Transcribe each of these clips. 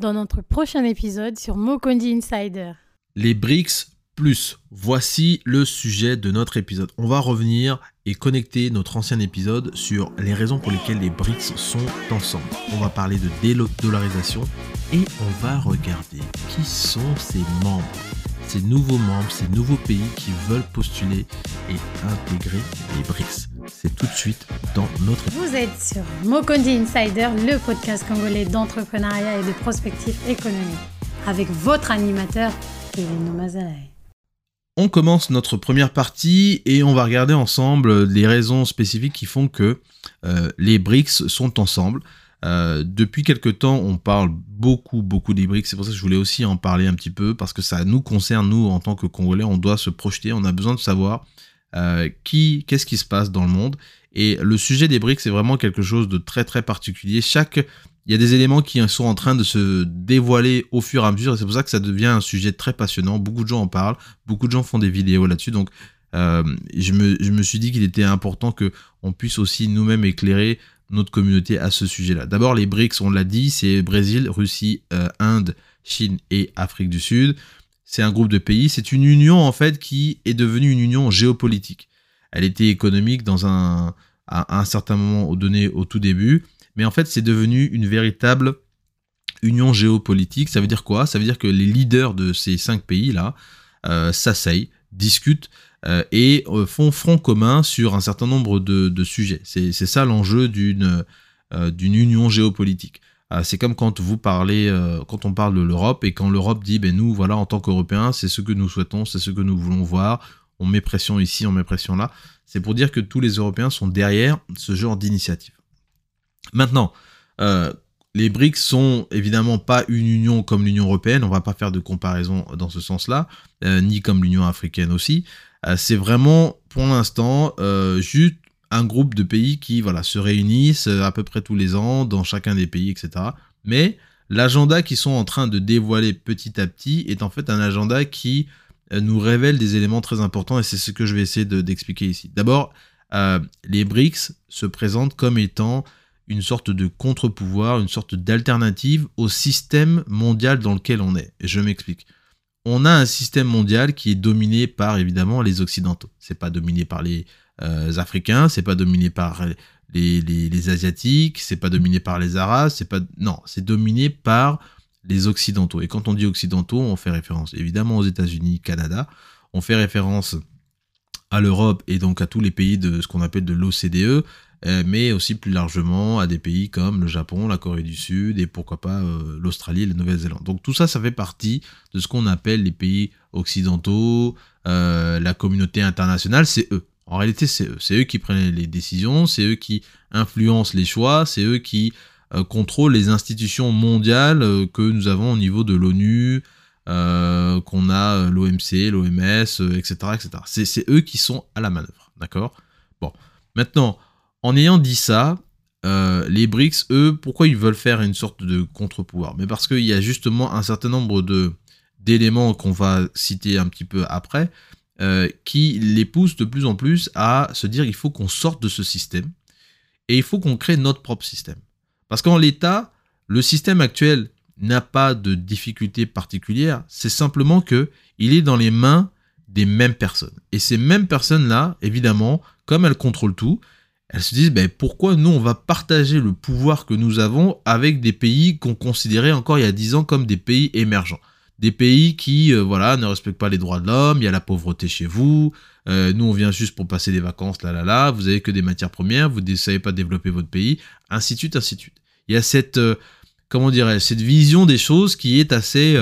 dans notre prochain épisode sur Mokondi Insider. Les BRICS plus. Voici le sujet de notre épisode. On va revenir et connecter notre ancien épisode sur les raisons pour lesquelles les BRICS sont ensemble. On va parler de dédollarisation et on va regarder qui sont ces membres, ces nouveaux membres, ces nouveaux pays qui veulent postuler et intégrer les BRICS. C'est tout de suite dans notre. Vous êtes sur Mokondi Insider, le podcast congolais d'entrepreneuriat et de prospective économique, avec votre animateur, Kevin Mazalai. On commence notre première partie et on va regarder ensemble les raisons spécifiques qui font que euh, les BRICS sont ensemble. Euh, depuis quelque temps, on parle beaucoup, beaucoup des BRICS. C'est pour ça que je voulais aussi en parler un petit peu parce que ça nous concerne, nous, en tant que Congolais. On doit se projeter. On a besoin de savoir qui, qu'est-ce qui se passe dans le monde? Et le sujet des BRICS, c'est vraiment quelque chose de très, très particulier. Il y a des éléments qui sont en train de se dévoiler au fur et à mesure, et c'est pour ça que ça devient un sujet très passionnant. Beaucoup de gens en parlent, beaucoup de gens font des vidéos là-dessus, donc euh, je, me, suis dit qu'il était important que on puisse aussi nous-mêmes éclairer notre communauté à ce sujet-là. D'abord, les BRICS, on l'a dit, c'est Brésil, Russie, euh, Inde, Chine et Afrique du Sud. C'est un groupe de pays. C'est une union en fait qui est devenue une union géopolitique. Elle était économique dans un à un certain moment donné au tout début mais en fait c'est devenu une véritable union géopolitique. Ça veut dire quoi? Ça veut dire que les leaders de ces cinq pays-là euh, s'asseyent, discutent euh, et euh, font front commun sur un certain nombre de, sujets. C'est ça l'enjeu d'une union géopolitique. C'est comme quand vous parlez, quand on parle de l'Europe et quand l'Europe dit, ben nous, voilà, en tant qu'Européens, c'est ce que nous souhaitons, c'est ce que nous voulons voir. On met pression ici, on met pression là. C'est pour dire que tous les Européens sont derrière ce genre d'initiative. Maintenant, euh, les BRICS sont évidemment pas une union comme l'Union européenne, on va pas faire de comparaison dans ce sens-là, euh, ni comme l'Union africaine aussi. Euh, c'est vraiment, pour l'instant, juste un groupe de pays qui voilà, se réunissent à peu près tous les ans dans chacun des pays, etc. Mais l'agenda qu'ils sont en train de dévoiler petit à petit est en fait un agenda qui nous révèle des éléments très importants et c'est ce que je vais essayer d'expliquer ici. D'abord, les BRICS se présentent comme étant une sorte de contre-pouvoir, une sorte d'alternative au système mondial dans lequel on est. Et je m'explique. On a un système mondial qui est dominé par évidemment les occidentaux. C'est pas dominé par les euh, africains, c'est pas dominé par les, les, asiatiques, c'est pas dominé par les arabes, c'est pas non, c'est dominé par les occidentaux. Et quand on dit occidentaux, on fait référence évidemment aux États-Unis, Canada, on fait référence à l'Europe et donc à tous les pays de ce qu'on appelle de l'OCDE, euh, mais aussi plus largement à des pays comme le Japon, la Corée du Sud et pourquoi pas euh, l'Australie et la Nouvelle-Zélande. Donc tout ça, ça fait partie de ce qu'on appelle les pays occidentaux, la communauté internationale, c'est eux. En réalité, c'est eux. Qui prennent les décisions, c'est eux qui influencent les choix, c'est eux qui contrôlent les institutions mondiales que nous avons au niveau de l'ONU, qu'on a l'OMC, l'OMS, etc. etc. C'est eux qui sont à la manœuvre. D'accord? Bon. Maintenant, en ayant dit ça, euh, les BRICS, eux, pourquoi ils veulent faire une sorte de contre-pouvoir? Mais parce qu'il y a justement un certain nombre de d'éléments qu'on va citer un petit peu après, euh, qui les poussent de plus en plus à se dire il faut qu'on sorte de ce système et il faut qu'on crée notre propre système. Parce qu'en l'état, le système actuel n'a pas de difficulté particulière, c'est simplement que il est dans les mains des mêmes personnes. Et ces mêmes personnes-là, évidemment, comme elles contrôlent tout, elles se disent ben, pourquoi nous on va partager le pouvoir que nous avons avec des pays qu'on considérait encore il y a 10 ans comme des pays émergents? Des pays qui euh, voilà ne respectent pas les droits de l'homme, il y a la pauvreté chez vous, euh, nous on vient juste pour passer des vacances là là là, vous avez que des matières premières, vous ne savez pas développer votre pays, ainsi de suite. Il y a cette, euh, comment dirais cette vision des choses qui est assez,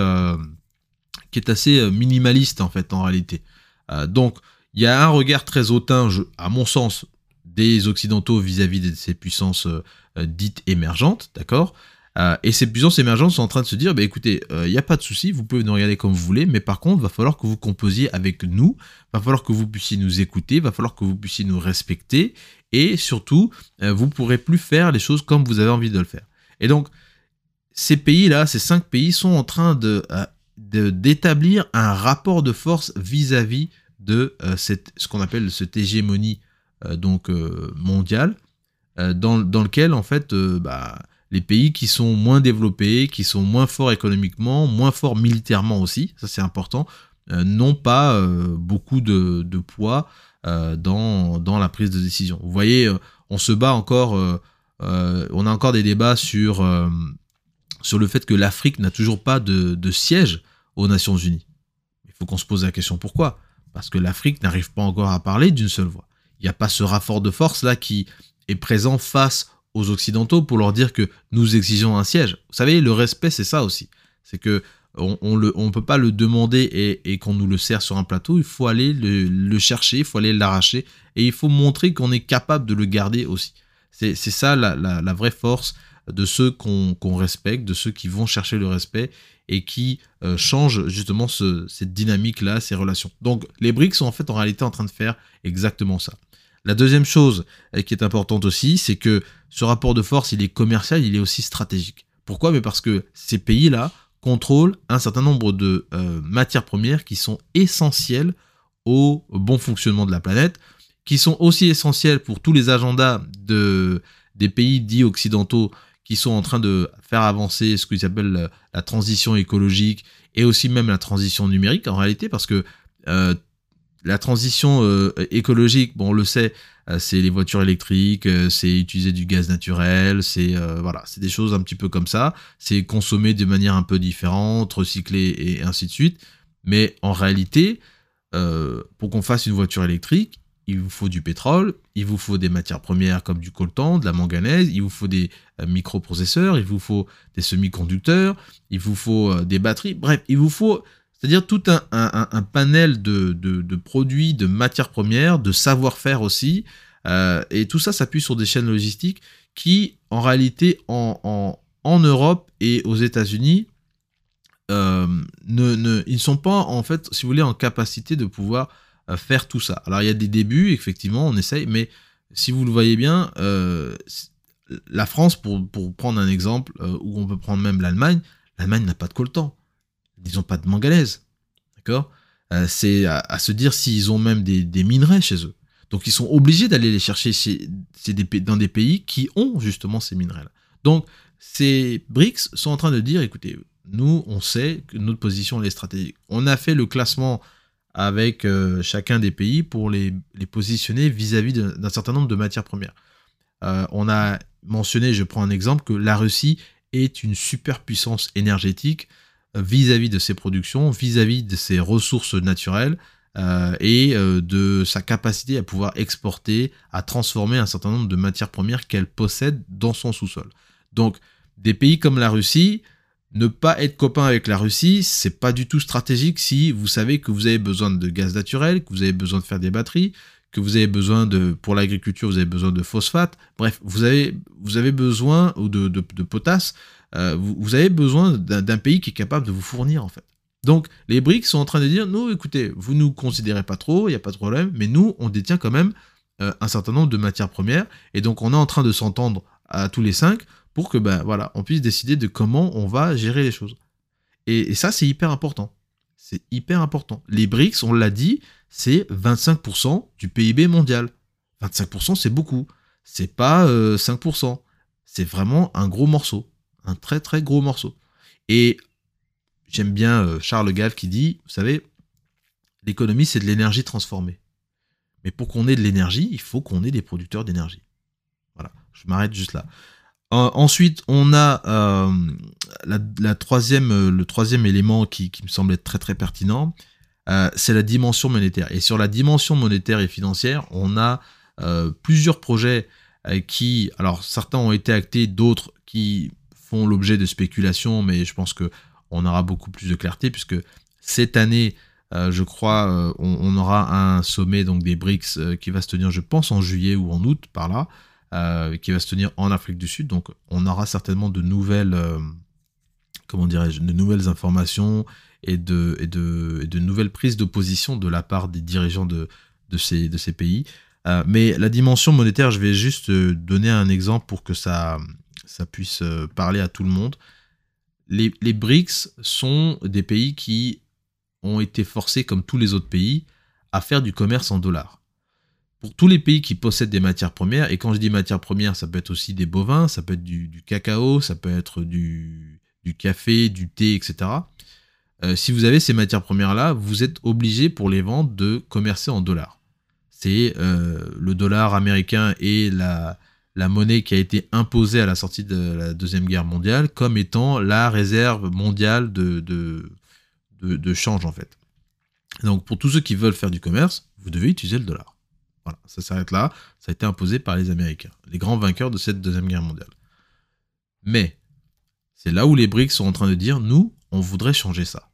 qui est assez minimaliste en fait en réalité. donc il y a un regard très hautain, à mon sens, des Occidentaux vis-à-vis de ces puissances dites émergentes, d'accord? Euh, et ces puissances émergentes sont en train de se dire, bah, écoutez, il n'y a pas de souci, vous pouvez nous regarder comme vous voulez, mais par contre, va falloir que vous composiez avec nous, va falloir que vous puissiez nous écouter, va falloir que vous puissiez nous respecter, et surtout, vous pourrez plus faire les choses comme vous avez envie de le faire. Et donc, ces pays-là, ces cinq pays, sont en train de d'établir un rapport de force vis-à-vis de ce qu'on appelle cette hégémonie euh, donc euh, mondiale, euh, dans, dans, lequel en fait bah, les pays qui sont moins développés, qui sont moins forts économiquement, moins forts militairement aussi, ça c'est important, euh, n'ont pas euh, beaucoup de, poids euh, dans, la prise de décision. Vous voyez, on se bat encore, on a encore des débats sur, sur le fait que l'Afrique n'a toujours pas de, de siège aux Nations Unies. Il faut qu'on se pose la question pourquoi? Parce que l'Afrique n'arrive pas encore à parler d'une seule voix. Il n'y a pas ce rapport de force là qui est présent face aux Occidentaux pour leur dire que nous exigeons un siège. Vous savez, le respect, c'est ça aussi. C'est que on ne on peut pas le demander et, qu'on nous le sert sur un plateau, il faut aller le, chercher, il faut aller l'arracher, et il faut montrer qu'on est capable de le garder aussi. C'est ça la, vraie force de ceux qu'on respecte, de ceux qui vont chercher le respect et qui euh, changent justement cette dynamique-là, ces relations. Donc les BRICS sont en fait en réalité en train de faire exactement ça. La deuxième chose euh, qui est importante aussi, c'est que ce rapport de force, il est commercial, il est aussi stratégique. Pourquoi? Mais parce que ces pays-là contrôlent un certain nombre de euh, matières premières qui sont essentielles au bon fonctionnement de la planète, qui sont aussi essentielles pour tous les agendas de, des pays dits occidentaux qui sont en train de faire avancer ce qu'ils appellent la, transition écologique et aussi même la transition numérique en réalité, parce que euh, la transition euh, écologique, bon, on le sait, euh, c'est les voitures électriques, euh, c'est utiliser du gaz naturel, c'est voilà, c'est des choses un petit peu comme ça. C'est consommer de manière un peu différente, recycler et ainsi de suite. Mais en réalité, pour qu'on fasse une voiture électrique, il vous faut du pétrole, il vous faut des matières premières comme du coltan, de la manganèse, il vous faut des microprocesseurs, il vous faut des semi-conducteurs, il vous faut des batteries. Bref, il vous faut c'est-à-dire tout un, panel de, produits, de matières premières, de savoir-faire aussi. Euh, et tout ça s'appuie sur des chaînes logistiques qui, en réalité, en, Europe et aux États-Unis, euh, ne, ils ne sont pas, en fait, si vous voulez, en capacité de pouvoir euh, faire tout ça. Alors, il y a des débuts, effectivement, on essaye, mais si vous le voyez bien, la France, pour, pour, prendre un exemple, ou on peut prendre même l'Allemagne, l'Allemagne n'a pas de coltan n'ont pas de manganèse. D'accord euh, C'est à, se dire s'ils ont même des, minerais chez eux. Donc ils sont obligés d'aller les chercher dans des pays qui ont justement ces minerais-là. Donc ces BRICS sont en train de dire, écoutez, nous, on sait que notre position est stratégique. On a fait le classement avec euh, chacun des pays pour les, positionner vis-à-vis d'un certain nombre de matières premières. Euh, on a mentionné, je prends un exemple, que la Russie est une superpuissance énergétique vis-à-vis de ses productions, vis-à-vis de ses ressources naturelles euh, et euh, de sa capacité à pouvoir exporter, à transformer un certain nombre de matières premières qu'elle possède dans son sous-sol. Donc, des pays comme la Russie, ne pas être copain avec la Russie, c'est pas du tout stratégique si vous savez que vous avez besoin de gaz naturel, que vous avez besoin de faire des batteries, que vous avez besoin de, pour l'agriculture, vous avez besoin de phosphate. Bref, vous avez, vous avez besoin ou de, de, de potasse euh, vous, avez besoin d'un pays qui est capable de vous fournir en fait. Donc les BRICS sont en train de dire, nous écoutez, vous nous considérez pas trop, il n'y a pas de problème, mais nous on détient quand même euh, un certain nombre de matières premières, et donc on est en train de s'entendre à tous les cinq pour que ben voilà, on puisse décider de comment on va gérer les choses. Et, ça c'est hyper important. C'est hyper important. Les BRICS, on l'a dit, c'est 25% du PIB mondial. 25% c'est beaucoup. C'est pas 5%. Euh, c'est vraiment un gros morceau un très très gros morceau. Et j'aime bien euh, Charles Gave qui dit, vous savez, l'économie c'est de l'énergie transformée. Mais pour qu'on ait de l'énergie, il faut qu'on ait des producteurs d'énergie. Voilà, je m'arrête juste là. Ensuite, on a euh, troisième, euh, le troisième élément qui, me semble être très très pertinent, c'est la dimension monétaire. Et sur la dimension monétaire et financière, on a plusieurs projets qui, alors certains ont été actés, d'autres qui font l'objet de spéculations, mais je pense que on aura beaucoup plus de clarté puisque cette année, euh, je crois, euh, on, aura un sommet donc des BRICS euh, qui va se tenir, je pense, en juillet ou en août par là, qui va se tenir en Afrique du Sud. Donc, on aura certainement de nouvelles, comment dirais-je, de nouvelles informations et de, nouvelles prises de position de la part des dirigeants de, ces, pays. mais la dimension monétaire, je vais juste donner un exemple pour que ça, puisse euh, parler à tout le monde. Les, BRICS sont des pays qui ont été forcés, comme tous les autres pays, à faire du commerce en dollars. Pour tous les pays qui possèdent des matières premières, et quand je dis matières premières, ça peut être aussi des bovins, ça peut être du, cacao, ça peut être du, café, du thé, etc. Euh, si vous avez ces matières premières-là, vous êtes obligé pour les vendre de commercer en dollars. C'est euh, le dollar américain et la, monnaie qui a été imposée à la sortie de la Deuxième Guerre mondiale comme étant la réserve mondiale de change en fait. Donc pour tous ceux qui veulent faire du commerce, vous devez utiliser le dollar. Ça s'arrête là. Ça a été imposé par les Américains, les grands vainqueurs de cette Deuxième Guerre mondiale. Mais c'est là où les BRICS sont en train de dire, nous, on voudrait changer ça.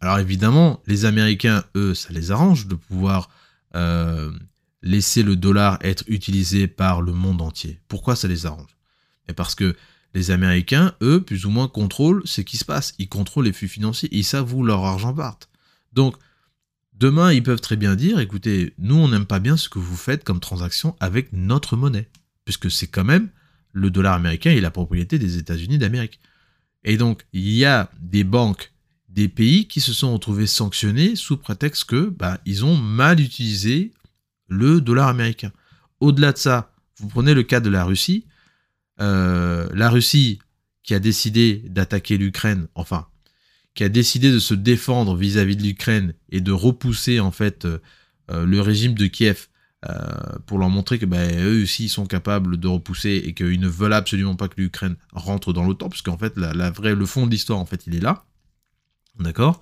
Alors évidemment, les Américains, eux, ça les arrange de pouvoir euh, laisser le dollar être utilisé par le monde entier. Pourquoi ça les arrange? Mais Parce que les Américains, eux, plus ou moins contrôlent ce qui se passe. Ils contrôlent les flux financiers, ils savent où leur argent part. Donc, Demain, ils peuvent très bien dire, écoutez, nous, on n'aime pas bien ce que vous faites comme transaction avec notre monnaie, puisque c'est quand même le dollar américain et la propriété des États-Unis d'Amérique. Et donc, il y a des banques, des pays qui se sont retrouvés sanctionnés sous prétexte que bah, ils ont mal utilisé le dollar américain. Au-delà de ça, vous prenez le cas de la Russie. Euh, la Russie qui a décidé d'attaquer l'Ukraine, enfin, qui a décidé de se défendre vis-à-vis de l'Ukraine et de repousser en fait euh, euh, le régime de Kiev euh, pour leur montrer que bah, eux aussi sont capables de repousser et qu'ils ne veulent absolument pas que l'Ukraine rentre dans l'OTAN, parce qu'en fait la, vraie, le fond de l'histoire en fait il est là, d'accord?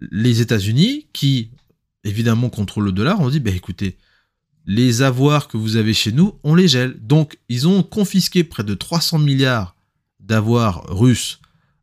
les États-Unis qui évidemment contrôlent le dollar ont dit bah écoutez les avoirs que vous avez chez nous, on les gèle. Donc, ils ont confisqué près de 300 milliards d'avoirs russes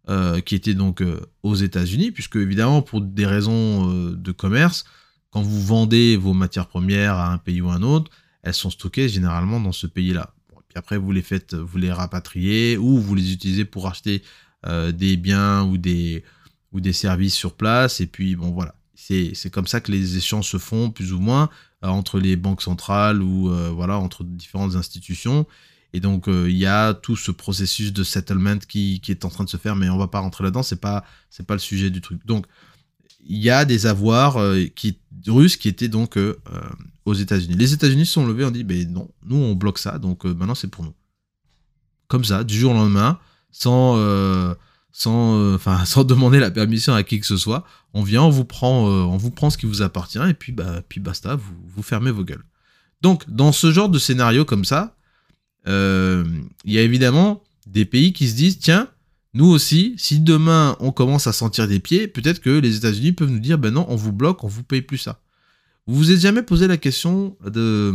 euh, qui était donc euh, aux États-Unis, puisque évidemment pour des raisons euh, de commerce, quand vous vendez vos matières premières à un pays ou à un autre, elles sont stockées généralement dans ce pays-là. puis après vous les faites, vous les rapatriez ou vous les utilisez pour acheter des biens ou des ou des services sur place. Et puis bon voilà, c'est comme ça que les échanges se font plus ou moins entre les banques centrales ou voilà entre différentes institutions. Et donc euh, il y a tout ce processus de settlement qui, est en train de se faire, mais on va pas rentrer là-dedans, c'est pas pas le sujet du truc. Donc il y a des avoirs euh, qui, russes qui étaient donc euh, aux États-Unis. Les États-Unis se sont levés, on dit ben non, nous on bloque ça, donc maintenant c'est pour nous. Comme ça, du jour au lendemain, sans sans enfin sans demander la permission à qui que ce soit, on vient, on vous prend on vous prend ce qui vous appartient et puis bah puis basta, vous vous fermez vos gueules. Donc dans ce genre de scénario comme ça, euh, il y a évidemment des pays qui se disent tiens, nous aussi, si demain on commence à sentir des pieds, peut-être que les États-Unis peuvent nous dire ben non, on vous bloque, on vous paye plus ça. Vous vous êtes jamais posé la question de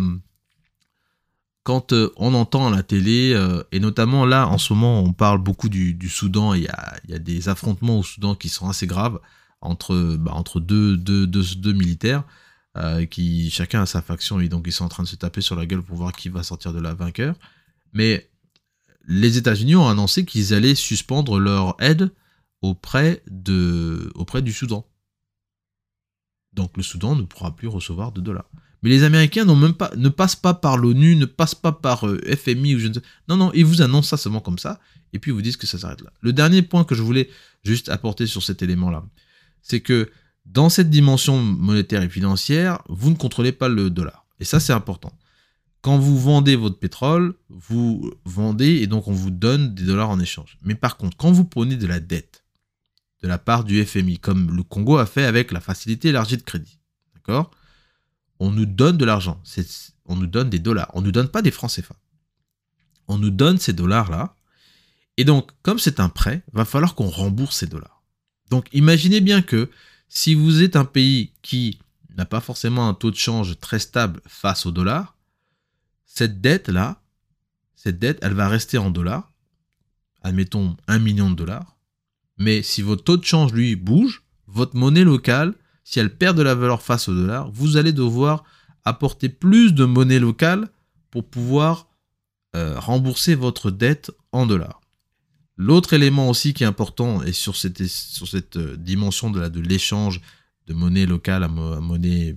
quand euh, on entend à la télé, euh, et notamment là en ce moment on parle beaucoup du, Soudan, il y a, y a, des affrontements au Soudan qui sont assez graves entre, bah, entre deux, deux, deux, militaires. qui chacun a sa faction et donc ils sont en train de se taper sur la gueule pour voir qui va sortir de la vainqueur. Mais les États-Unis ont annoncé qu'ils allaient suspendre leur aide auprès, de, auprès du Soudan. Donc le Soudan ne pourra plus recevoir de dollars. Mais les Américains n'ont même pas, ne passent pas par l'ONU, ne passent pas par euh, FMI ou je ne sais. Non, non, ils vous annoncent ça seulement comme ça, et puis ils vous disent que ça s'arrête là. Le dernier point que je voulais juste apporter sur cet élément-là, c'est que dans cette dimension monétaire et financière, vous ne contrôlez pas le dollar. Et ça, c'est important. Quand vous vendez votre pétrole, vous vendez et donc on vous donne des dollars en échange. Mais par contre, quand vous prenez de la dette de la part du FMI, comme le Congo a fait avec la facilité élargie de crédit, d'accord? On nous donne de l'argent, on nous donne des dollars, on ne nous donne pas des francs CFA. On nous donne ces dollars-là, et donc, comme c'est un prêt, va falloir qu'on rembourse ces dollars. Donc, imaginez bien que si vous êtes un pays qui n'a pas forcément un taux de change très stable face au dollar, cette dette-là, cette dette, elle va rester en dollars, admettons 1 million de dollars, mais si votre taux de change, lui, bouge, votre monnaie locale, si elle perd de la valeur face au dollar, vous allez devoir apporter plus de monnaie locale pour pouvoir euh, rembourser votre dette en dollars. L'autre élément aussi qui est important et sur cette, euh, dimension de l'échange de, monnaie locale à, monnaie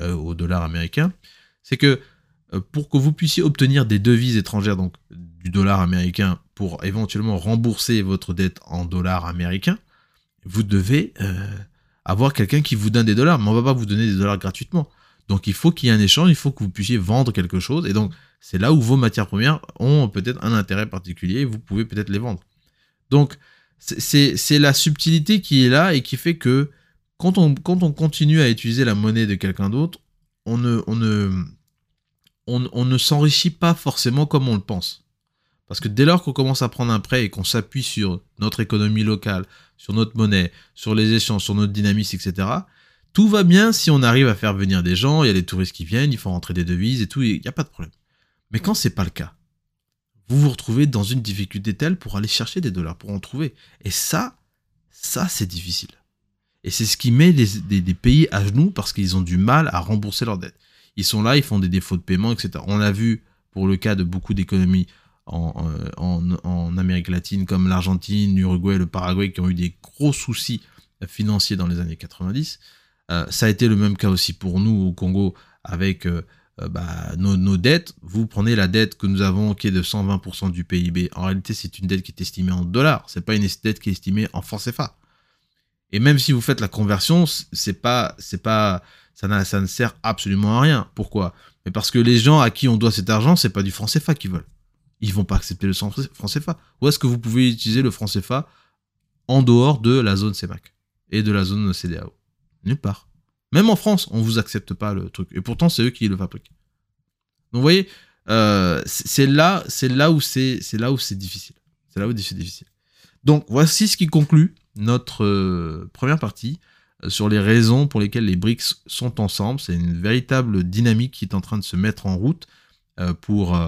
euh, au dollar américain, c'est que pour que vous puissiez obtenir des devises étrangères, donc du dollar américain, pour éventuellement rembourser votre dette en dollars américains, vous devez euh, avoir quelqu'un qui vous donne des dollars, mais on ne va pas vous donner des dollars gratuitement. Donc il faut qu'il y ait un échange, il faut que vous puissiez vendre quelque chose. Et donc c'est là où vos matières premières ont peut-être un intérêt particulier vous pouvez peut-être les vendre. Donc c'est la subtilité qui est là et qui fait que quand on, continue à utiliser la monnaie de quelqu'un d'autre, on ne, on, ne s'enrichit pas forcément comme on le pense. Parce que dès lors qu'on commence à prendre un prêt et qu'on s'appuie sur notre économie locale, sur notre monnaie, sur les échanges, sur notre dynamisme, etc., tout va bien si on arrive à faire venir des gens, il y a des touristes qui viennent, ils font rentrer des devises et tout, il n'y a pas de problème. Mais quand c'est pas le cas, vous vous retrouvez dans une difficulté telle pour aller chercher des dollars, pour en trouver. Et ça, ça c'est difficile. Et c'est ce qui met des, pays à genoux parce qu'ils ont du mal à rembourser leurs dettes. Ils sont là, ils font des défauts de paiement, etc. On l'a vu pour le cas de beaucoup d'économies en, Amérique latine, comme l'Argentine, l'Uruguay, le Paraguay, qui ont eu des gros soucis financiers dans les années 90. Euh, ça a été le même cas aussi pour nous au Congo avec euh, euh, bah, nos, dettes. Vous prenez la dette que nous avons qui est de 120% du PIB. En réalité, c'est une dette qui est estimée en dollars. C'est pas une dette qui est estimée en francs CFA. Et même si vous faites la conversion, c'est pas, c'est pas, ça, ne sert absolument à rien. Pourquoi? Mais parce que les gens à qui on doit cet argent, c'est pas du franc CFA qu'ils veulent. Ils vont pas accepter le franc CFA. Où est-ce que vous pouvez utiliser le franc CFA en dehors de la zone CEMAC et de la zone CDAO Nulle part. Même en France, on vous accepte pas le truc. Et pourtant, c'est eux qui le fabriquent. Donc, vous voyez, euh, c'est là, où c'est, difficile. C'est là où c'est difficile. Donc, voici ce qui conclut notre euh, première partie sur les raisons pour lesquelles les BRICS sont ensemble. C'est une véritable dynamique qui est en train de se mettre en route pour,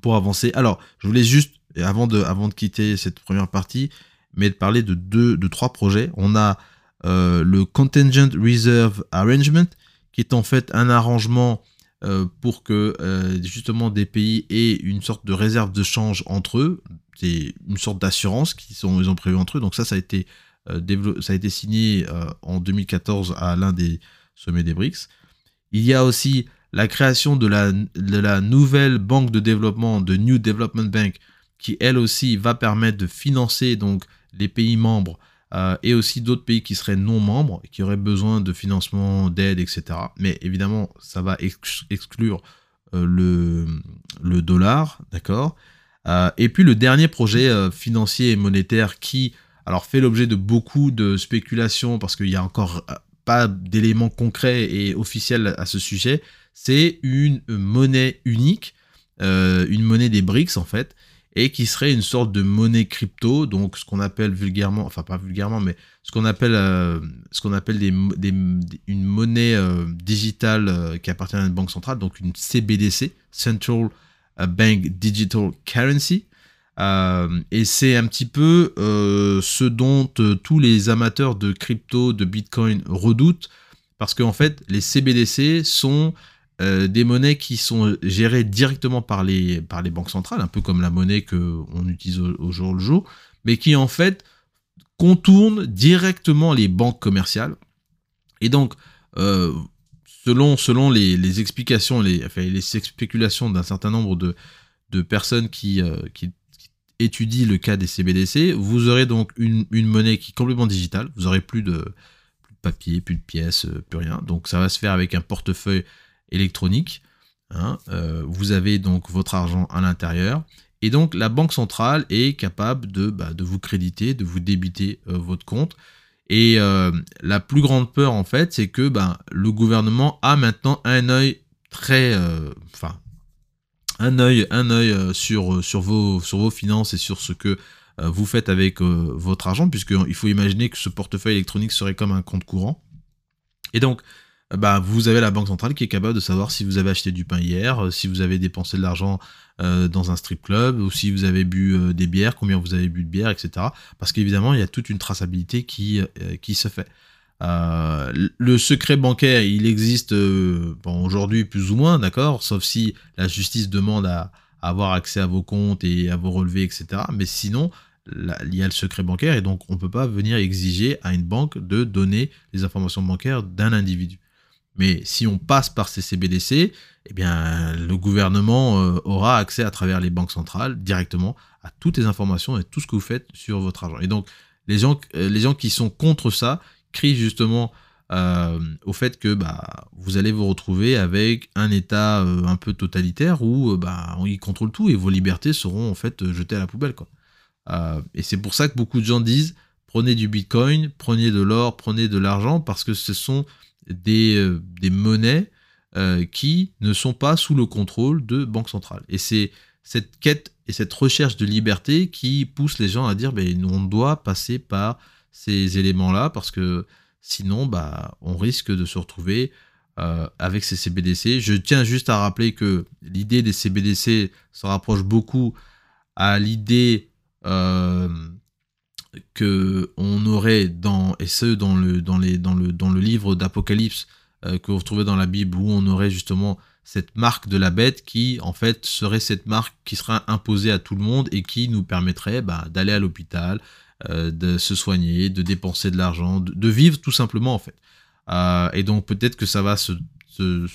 pour avancer. Alors, je voulais juste, avant de, avant de quitter cette première partie, mais de parler de deux, de trois projets. On a euh, le Contingent Reserve Arrangement, qui est en fait un arrangement euh, pour que euh, justement des pays aient une sorte de réserve de change entre eux. C'est une sorte d'assurance qu'ils ont prévu entre eux. Donc ça, ça a été, ça a été signé en 2014 à l'un des sommets des BRICS. Il y a aussi la création de la, nouvelle banque de développement, de New Development Bank, qui elle aussi va permettre de financer donc les pays membres euh, et aussi d'autres pays qui seraient non membres, qui auraient besoin de financement, d'aide, etc. Mais évidemment, ça va exclure euh, le, dollar, d'accord euh, Et puis le dernier projet financier et monétaire qui alors fait l'objet de beaucoup de spéculations parce qu'il n'y a encore pas d'éléments concrets et officiels à ce sujet, c'est une monnaie unique, une monnaie des BRICS en fait, et qui serait une sorte de monnaie crypto, donc ce qu'on appelle vulgairement, enfin pas vulgairement, mais ce qu'on appelle, euh, ce qu'on appelle une monnaie euh, digitale euh, qui appartient à une banque centrale, donc une CBDC, Central Bank Digital Currency. Et c'est un petit peu ce dont tous les amateurs de crypto, de Bitcoin redoutent, parce qu'en fait, les CBDC sont euh, des monnaies qui sont gérées directement par les, par les banques centrales, un peu comme la monnaie qu'on utilise au, jour le jour, mais qui en fait contournent directement les banques commerciales. Et donc, euh, selon, selon les, explications, les, les spéculations d'un certain nombre de, de personnes qui, euh, qui, étudient le cas des CBDC, vous aurez donc une, une, monnaie qui est complètement digitale, vous aurez plus de, papier, plus de pièces, plus rien. Donc ça va se faire avec un portefeuille électronique. Hein, euh, vous avez donc votre argent à l'intérieur. Et donc la banque centrale est capable de, bah, de vous créditer, de vous débiter euh, votre compte. Et euh, la plus grande peur en fait, c'est que bah, le gouvernement a maintenant un œil très, enfin, un œil, un œil sur, sur, vos, sur vos finances et sur ce que vous faites avec votre argent, puisqu'il faut imaginer que ce portefeuille électronique serait comme un compte courant. Et donc, bah, vous avez la banque centrale qui est capable de savoir si vous avez acheté du pain hier, euh, si vous avez dépensé de l'argent euh, dans un strip club, ou si vous avez bu euh, des bières, combien vous avez bu de bière, etc. Parce qu'évidemment, il y a toute une traçabilité qui se fait. Le secret bancaire, il existe bon, aujourd'hui plus ou moins, d'accord, sauf si la justice demande à, avoir accès à vos comptes et à vos relevés, etc. Mais sinon, il y a le secret bancaire et donc on ne peut pas venir exiger à une banque de donner les informations bancaires d'un individu. Mais si on passe par ces CBDC, eh bien, le gouvernement euh, aura accès à travers les banques centrales directement à toutes les informations et tout ce que vous faites sur votre argent. Et donc, les gens, euh, les gens qui sont contre ça justement au fait que bah, vous allez vous retrouver avec un État un peu totalitaire où bah, il contrôle tout et vos libertés seront en fait jetées à la poubelle. Quoi. et c'est pour ça que beaucoup de gens disent prenez du Bitcoin, prenez de l'or, prenez de l'argent, parce que ce sont des, des monnaies qui ne sont pas sous le contrôle de banques centrales. Et c'est cette quête et cette recherche de liberté qui pousse les gens à dire ben, on doit passer par ces éléments-là parce que sinon bah, on risque de se retrouver euh, avec ces CBDC. Je tiens juste à rappeler que l'idée des CBDC se rapproche beaucoup à l'idée euh, que on aurait dans le livre d'Apocalypse euh, que vous retrouvez dans la Bible où on aurait justement cette marque de la bête qui, en fait, serait cette marque qui sera imposée à tout le monde et qui nous permettrait bah, d'aller à l'hôpital, euh, de se soigner, de dépenser de l'argent, de, vivre tout simplement, en fait. Euh, et donc, peut-être que ça va se,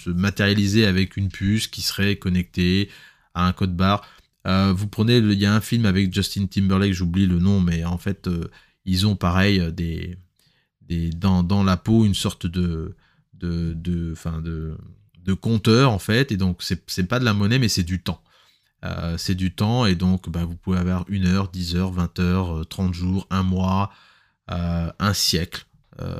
matérialiser avec une puce qui serait connectée à un code barre. Euh, vous prenez, il y a un film avec Justin Timberlake, j'oublie le nom, mais en fait, ils ont pareil des, des dans, dans, la peau une sorte de, de, de, de de compteur en fait, et donc c'est pas de la monnaie, mais c'est du temps. Euh, c'est du temps, et donc bah, vous pouvez avoir une heure, 10 heures, 20 heures, 30 euh, jours, un mois, euh, un siècle.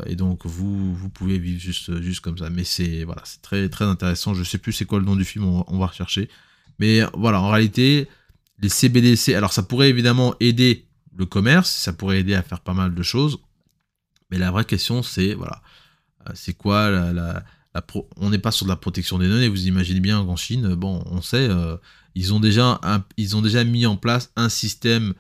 et donc vous, vous pouvez vivre juste, juste comme ça. Mais c'est voilà, très, très intéressant. Je sais plus c'est quoi le nom du film, on, va rechercher. Mais voilà, en réalité, les CBDC, alors ça pourrait évidemment aider le commerce, ça pourrait aider à faire pas mal de choses. Mais la vraie question, c'est voilà, c'est quoi la on n'est pas sur de la protection des données. Vous imaginez bien qu'en Chine, bon, on sait, ils, ont déjà ils ont déjà mis en place un système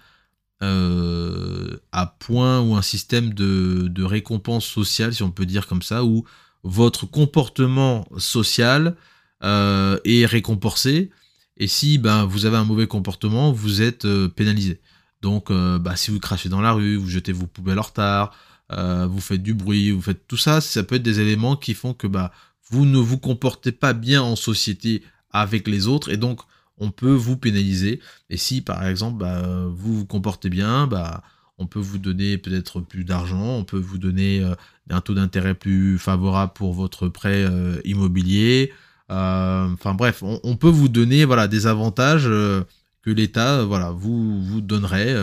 euh, à point ou un système de, récompense sociale, si on peut dire comme ça, où votre comportement social euh, est récompensé. Et si ben, vous avez un mauvais comportement, vous êtes pénalisé. Donc, bah, si vous crachez dans la rue, vous jetez vos poubelles en retard, euh, vous faites du bruit, vous faites tout ça, ça peut être des éléments qui font que bah, vous ne vous comportez pas bien en société avec les autres et donc on peut vous pénaliser. Et si par exemple bah, vous vous comportez bien, bah, on peut vous donner peut-être plus d'argent, on peut vous donner euh, un taux d'intérêt plus favorable pour votre prêt euh, immobilier. Enfin bref, on, peut vous donner voilà, des avantages que l'État voilà, vous, vous donnerait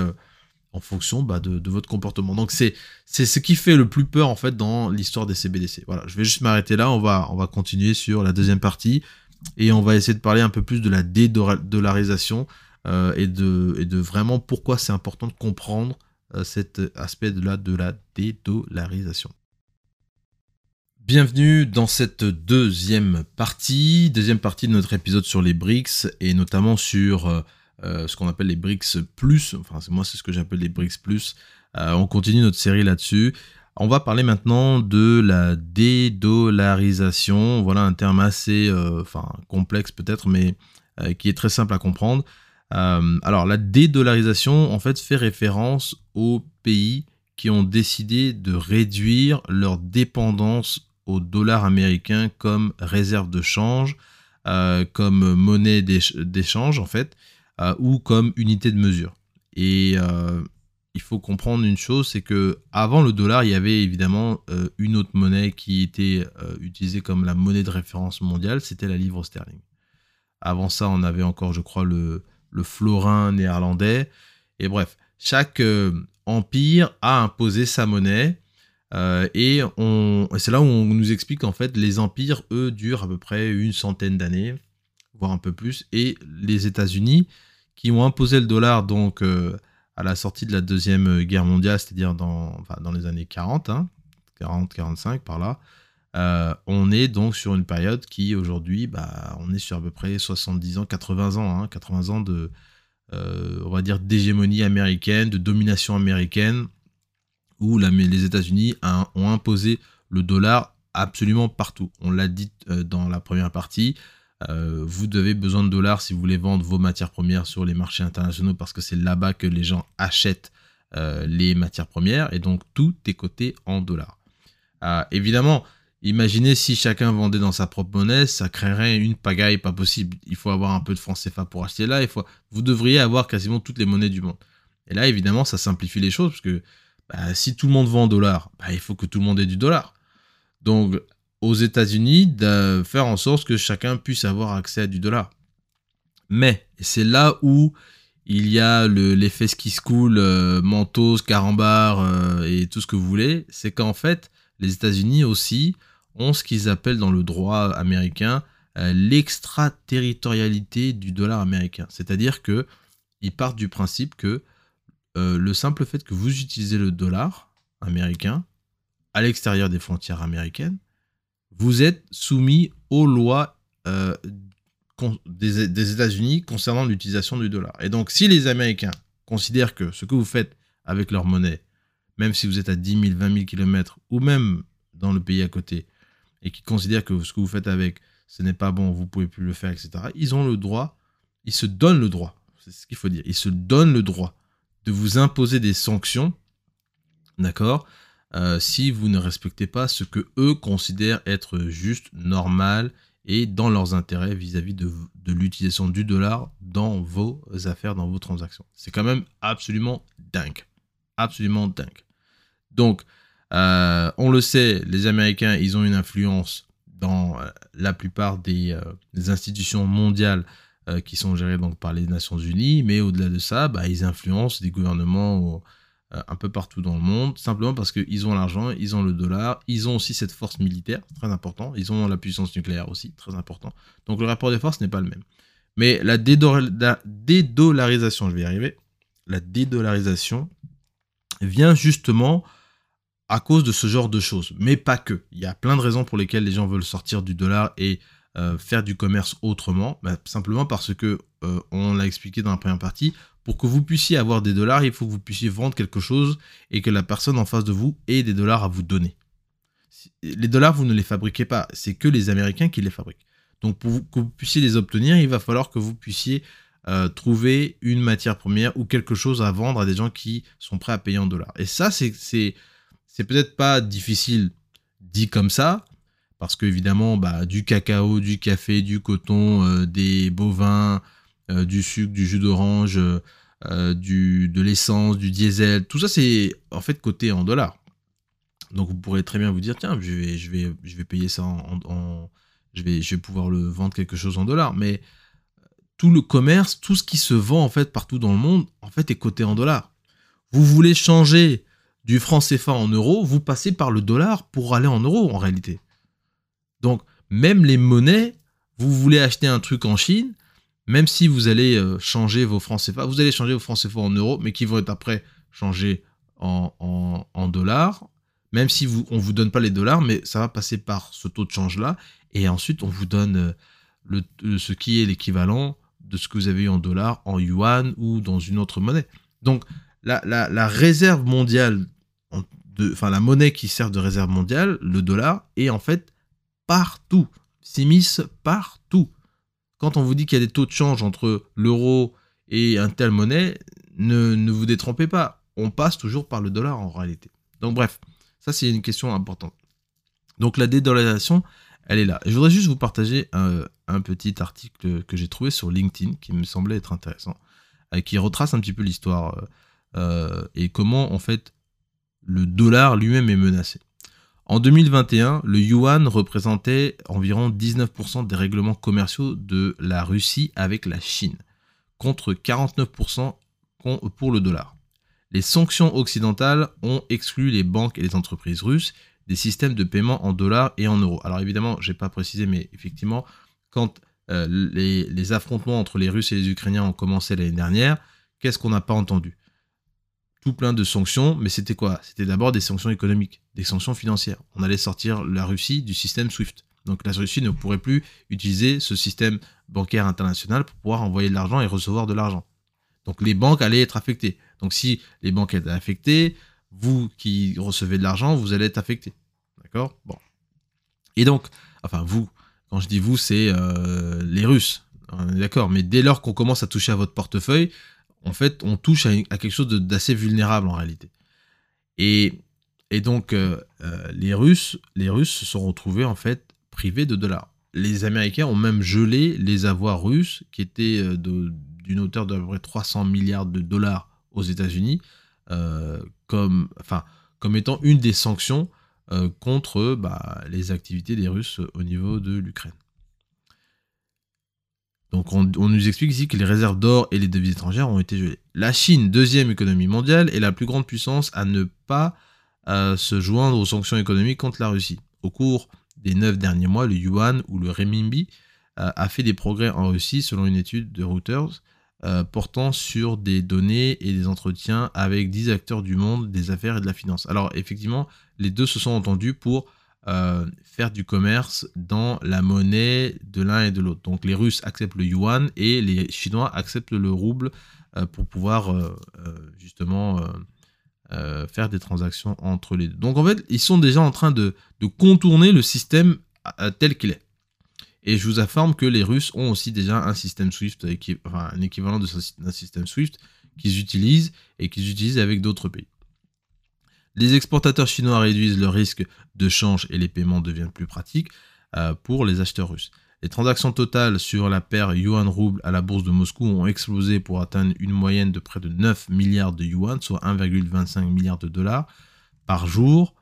en fonction bah, de, votre comportement. Donc c'est ce qui fait le plus peur en fait dans l'histoire des CBDC. Voilà, je vais juste m'arrêter là, on va continuer sur la deuxième partie et on va essayer de parler un peu plus de la dédollarisation euh, et, de, vraiment pourquoi c'est important de comprendre euh, cet aspect de la, de la dédollarisation. Bienvenue dans cette deuxième partie, deuxième partie de notre épisode sur les BRICS et notamment sur euh, ce qu'on appelle les BRICS Plus. Enfin, moi, c'est ce que j'appelle les BRICS Plus. On continue notre série là-dessus. On va parler maintenant de la dédollarisation. Voilà un terme assez euh, complexe peut-être, mais qui est très simple à comprendre. alors, la dédollarisation, en fait, fait référence aux pays qui ont décidé de réduire leur dépendance au dollar américain comme réserve de change, comme monnaie d'échange, en fait, euh, ou comme unité de mesure. Euh, il faut comprendre une chose, c'est que avant le dollar, il y avait évidemment euh, une autre monnaie qui était utilisée comme la monnaie de référence mondiale, c'était la livre sterling. Avant ça, on avait encore, je crois, le, florin néerlandais. Et bref, chaque empire a imposé sa monnaie. et c'est là où on nous explique qu'en fait, les empires, eux, durent à peu près une centaine d'années, voire un peu plus. Et les États-Unis, qui ont imposé le dollar donc euh, à la sortie de la Deuxième Guerre mondiale, c'est-à-dire dans, les années 40, 40-45 hein, par là. Euh, on est donc sur une période qui aujourd'hui, bah, on est sur à peu près 70 ans, 80 ans, 80 hein, ans de, euh, on va dire, d'hégémonie américaine, de domination américaine, où les États-Unis ont imposé le dollar absolument partout. On l'a dit dans la première partie, euh, vous devez besoin de dollars si vous voulez vendre vos matières premières sur les marchés internationaux parce que c'est là-bas que les gens achètent euh, les matières premières et donc tout est coté en dollars. Euh, évidemment, imaginez si chacun vendait dans sa propre monnaie, ça créerait une pagaille pas possible. Il faut avoir un peu de francs CFA pour acheter là. Il faut, vous devriez avoir quasiment toutes les monnaies du monde. Et là, évidemment, ça simplifie les choses parce que bah, si tout le monde vend en dollars, bah, il faut que tout le monde ait du dollar. Donc, aux États-Unis, de faire en sorte que chacun puisse avoir accès à du dollar. Mais c'est là où il y a l'effet ski school, euh, Mentos, Carambar euh, et tout ce que vous voulez. C'est qu'en fait, les États-Unis aussi ont ce qu'ils appellent dans le droit américain euh, l'extraterritorialité du dollar américain. C'est-à-dire que ils partent du principe que euh, le simple fait que vous utilisez le dollar américain à l'extérieur des frontières américaines, vous êtes soumis aux lois euh, des, États-Unis concernant l'utilisation du dollar. Et donc, si les Américains considèrent que ce que vous faites avec leur monnaie, même si vous êtes à 10 000, 20 000 km, ou même dans le pays à côté, et qui considèrent que ce que vous faites avec, ce n'est pas bon, vous pouvez plus le faire, etc., ils ont le droit, ils se donnent le droit, c'est ce qu'il faut dire, ils se donnent le droit de vous imposer des sanctions, d'accord, euh, si vous ne respectez pas ce que eux considèrent être juste, normal et dans leurs intérêts vis-à-vis de, l'utilisation du dollar dans vos affaires, dans vos transactions. C'est quand même absolument dingue. Absolument dingue. Donc, euh, on le sait, les Américains, ils ont une influence dans euh, la plupart des, des institutions mondiales qui sont gérées donc par les Nations Unies, mais au-delà de ça, bah, ils influencent des gouvernements un peu partout dans le monde, simplement parce qu'ils ont l'argent, ils ont le dollar, ils ont aussi cette force militaire, très important, ils ont la puissance nucléaire aussi, très important. Donc le rapport des forces n'est pas le même. Mais la, la dédollarisation, je vais y arriver, la dédollarisation vient justement à cause de ce genre de choses. Mais pas que. Il y a plein de raisons pour lesquelles les gens veulent sortir du dollar et euh, faire du commerce autrement. Bah, simplement parce que, euh, on l'a expliqué dans la première partie, pour que vous puissiez avoir des dollars, il faut que vous puissiez vendre quelque chose et que la personne en face de vous ait des dollars à vous donner. Les dollars, vous ne les fabriquez pas, c'est que les Américains qui les fabriquent. Donc pour que vous puissiez les obtenir, il va falloir que vous puissiez euh, trouver une matière première ou quelque chose à vendre à des gens qui sont prêts à payer en dollars. Et ça, c'est peut-être pas difficile dit comme ça, parce qu'évidemment, bah, du cacao, du café, du coton, euh, des bovins, du sucre, du jus d'orange, euh, du, de l'essence, du diesel, tout ça c'est en fait coté en dollars. Donc vous pourrez très bien vous dire, tiens, je vais, je vais, je vais payer ça en, je, vais, je vais pouvoir le vendre quelque chose en dollars. Mais tout le commerce, tout ce qui se vend en fait partout dans le monde, en fait est coté en dollars. Vous voulez changer du franc CFA en euros, vous passez par le dollar pour aller en euros en réalité. Donc même les monnaies, vous voulez acheter un truc en Chine, même si vous allez euh, changer vos francs CFA, vous allez changer vos francs CFA en euros, mais qui vont être après changés en, dollars, même si on ne vous donne pas les dollars, mais ça va passer par ce taux de change-là, et ensuite on vous donne euh, le, ce qui est l'équivalent de ce que vous avez eu en dollars, en yuan ou dans une autre monnaie. Donc la réserve mondiale enfin la monnaie qui sert de réserve mondiale, le dollar, est en fait partout, s'immisce partout. Quand on vous dit qu'il y a des taux de change entre l'euro et un tel monnaie, ne, vous détrompez pas, on passe toujours par le dollar en réalité. Donc bref, ça c'est une question importante. Donc la dédollarisation, elle est là. je voudrais juste vous partager un, petit article que j'ai trouvé sur LinkedIn qui me semblait être intéressant, et qui retrace un petit peu l'histoire euh, euh, et comment en fait le dollar lui-même est menacé. En 2021, le yuan représentait environ 19% des règlements commerciaux de la Russie avec la Chine, contre 49% pour le dollar. Les sanctions occidentales ont exclu les banques et les entreprises russes des systèmes de paiement en dollars et en euros. Alors évidemment, je n'ai pas précisé, mais effectivement, quand euh, les, les, affrontements entre les Russes et les Ukrainiens ont commencé l'année dernière, qu'est-ce qu'on n'a pas entendu? Plein de sanctions, mais c'était quoi? C'était d'abord des sanctions économiques, des sanctions financières. On allait sortir la Russie du système SWIFT. Donc la Russie ne pourrait plus utiliser ce système bancaire international pour pouvoir envoyer de l'argent et recevoir de l'argent. Donc les banques allaient être affectées. Donc si les banques étaient affectées, vous qui recevez de l'argent, vous allez être affecté. D'accord? Bon. Et donc, enfin vous, quand je dis vous, c'est euh, les Russes. D'accord, mais dès lors qu'on commence à toucher à votre portefeuille, en fait, on touche à, quelque chose d'assez vulnérable en réalité. Et, donc, euh, euh, les, Russes, les Russes se sont retrouvés en fait privés de dollars. Les Américains ont même gelé les avoirs russes qui étaient euh, d'une hauteur d'à peu près 300 milliards de dollars aux États-Unis comme, enfin, comme étant une des sanctions contre bah, les activités des Russes au niveau de l'Ukraine. Donc on, nous explique ici que les réserves d'or et les devises étrangères ont été gelées. La Chine, deuxième économie mondiale, est la plus grande puissance à ne pas se joindre aux sanctions économiques contre la Russie. Au cours des neuf derniers mois, le yuan ou le renminbi a fait des progrès en Russie selon une étude de Reuters euh, portant sur des données et des entretiens avec 10 acteurs du monde des affaires et de la finance. Alors effectivement, les deux se sont entendus pour euh, faire du commerce dans la monnaie de l'un et de l'autre. Donc les Russes acceptent le yuan et les Chinois acceptent le rouble euh, pour pouvoir justement faire des transactions entre les deux. Donc en fait, ils sont déjà en train de contourner le système tel qu'il est. Et je vous informe que les Russes ont aussi déjà un système SWIFT, enfin un équivalent d'un système SWIFT qu'ils utilisent et qu'ils utilisent avec d'autres pays. Les exportateurs chinois réduisent le risque de change et les paiements deviennent plus pratiques euh, pour les acheteurs russes. Les transactions totales sur la paire yuan-rouble à la bourse de Moscou ont explosé pour atteindre une moyenne de près de 9 milliards de yuan, soit 1,25 milliard de dollars par jour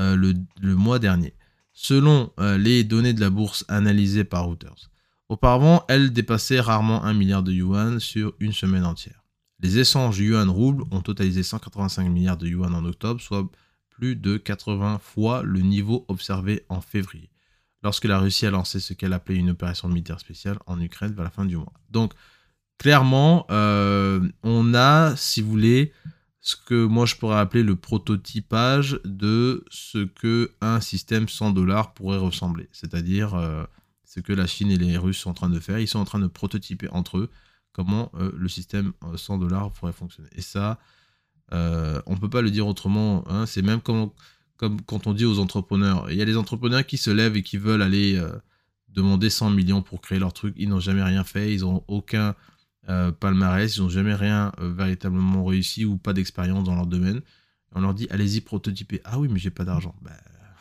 euh, le mois dernier selon euh, les données de la bourse analysées par Reuters. Auparavant, elle dépassait rarement 1 milliard de yuan sur une semaine entière. Les échanges yuan-rouble ont totalisé 185 milliards de yuan en octobre, soit plus de 80 fois le niveau observé en février, lorsque la Russie a lancé ce qu'elle appelait une opération militaire spéciale en Ukraine vers la fin du mois. Donc, clairement, euh, on a, si vous voulez, ce que moi je pourrais appeler le prototypage de ce que un système 100 dollars pourrait ressembler. C'est-à-dire euh, ce que la Chine et les Russes sont en train de faire. Ils sont en train de prototyper entre eux comment euh, le système 100 euh, dollars pourrait fonctionner. Et ça, on ne peut pas le dire autrement. Hein. C'est même comme, quand on dit aux entrepreneurs. Il y a des entrepreneurs qui se lèvent et qui veulent aller demander 100 millions pour créer leur truc. Ils n'ont jamais rien fait. Ils n'ont aucun euh, palmarès, ils n'ont jamais rien euh, véritablement réussi ou pas d'expérience dans leur domaine. on leur dit allez-y prototyper. Ah oui, mais j'ai pas d'argent. Bah,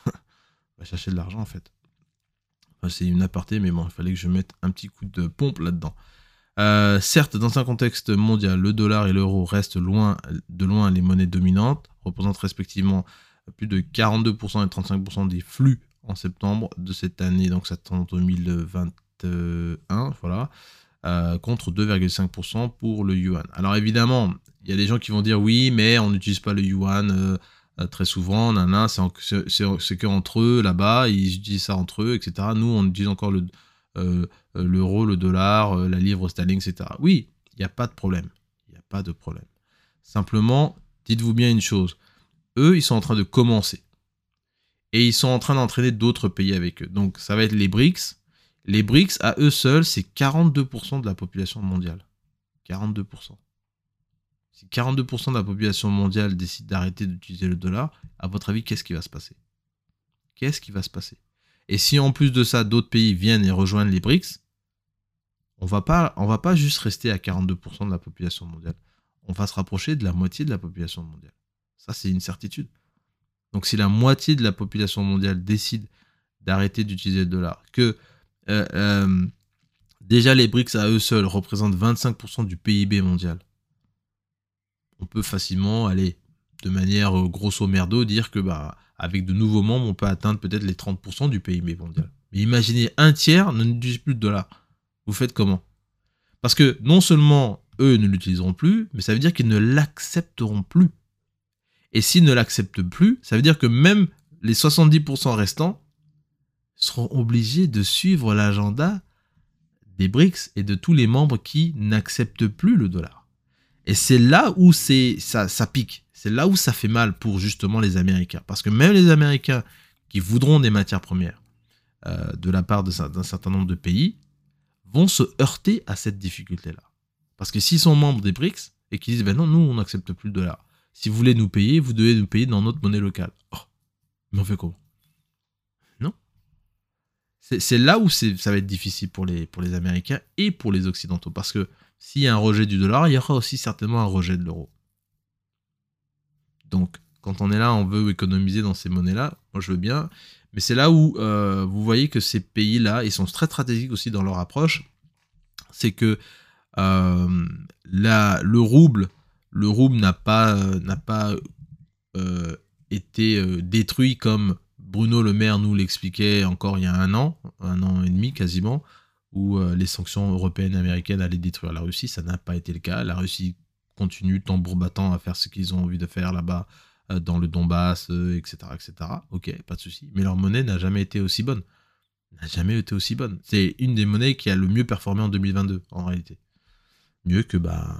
va chercher de l'argent en fait. c'est une aparté, mais bon, il fallait que je mette un petit coup de pompe là-dedans. Euh, certes, dans un contexte mondial, le dollar et l'euro restent loin, de loin les monnaies dominantes, représentent respectivement plus de 42% et 35% des flux en septembre de cette année, donc septembre 2021, voilà. Euh, contre 2,5% pour le yuan. Alors évidemment, il y a des gens qui vont dire oui, mais on n'utilise pas le yuan euh, très souvent, c'est que entre eux là-bas, ils utilisent ça entre eux, etc. Nous, on utilise encore le l'euro, le dollar, la livre sterling, etc. Oui, il n'y a pas de problème. Il n'y a pas de problème. Simplement, dites-vous bien une chose. Eux, ils sont en train de commencer. Et ils sont en train d'entraîner d'autres pays avec eux. Donc ça va être les BRICS, les BRICS, à eux seuls, c'est 42% de la population mondiale. 42%. Si 42% de la population mondiale décide d'arrêter d'utiliser le dollar, à votre avis, qu'est-ce qui va se passer? Qu'est-ce qui va se passer? Et si en plus de ça, d'autres pays viennent et rejoignent les BRICS, on va pas, on va pas juste rester à 42% de la population mondiale. On va se rapprocher de la moitié de la population mondiale. Ça, c'est une certitude. Donc si la moitié de la population mondiale décide d'arrêter d'utiliser le dollar, que euh, euh, déjà, les BRICS à eux seuls représentent 25% du PIB mondial. On peut facilement aller de manière euh, grosso merdo dire que bah, avec de nouveaux membres, on peut atteindre peut-être les 30% du PIB mondial. Mais imaginez un tiers ne n'utilise plus de dollars. Vous faites comment? Parce que non seulement eux ne l'utiliseront plus, mais ça veut dire qu'ils ne l'accepteront plus. Et s'ils ne l'acceptent plus, ça veut dire que même les 70% restants seront obligés de suivre l'agenda des BRICS et de tous les membres qui n'acceptent plus le dollar. Et c'est là où c'est ça, pique. C'est là où ça fait mal pour justement les Américains. Parce que même les Américains qui voudront des matières premières euh, de la part d'un certain nombre de pays vont se heurter à cette difficulté-là. Parce que s'ils sont membres des BRICS et qu'ils disent ben non, nous on n'accepte plus le dollar. Si vous voulez nous payer, vous devez nous payer dans notre monnaie locale. Oh, mais on fait comment? C'est là où ça va être difficile pour les, pour les Américains et pour les Occidentaux. Parce que s'il y a un rejet du dollar, il y aura aussi certainement un rejet de l'euro. Donc, quand on est là, on veut économiser dans ces monnaies-là. Moi, je veux bien. Mais c'est là où euh, vous voyez que ces pays-là, ils sont très stratégiques aussi dans leur approche. C'est que euh, le rouble, n'a pas euh, été détruit comme Bruno Le Maire nous l'expliquait encore il y a un an, un an et demi quasiment, où les sanctions européennes et américaines allaient détruire la Russie. Ça n'a pas été le cas. La Russie continue tambour battant à faire ce qu'ils ont envie de faire là-bas dans le Donbass, etc., etc. Ok, pas de souci. Mais leur monnaie n'a jamais été aussi bonne. N'a jamais été aussi bonne. C'est une des monnaies qui a le mieux performé en 2022, en réalité. Mieux que bah,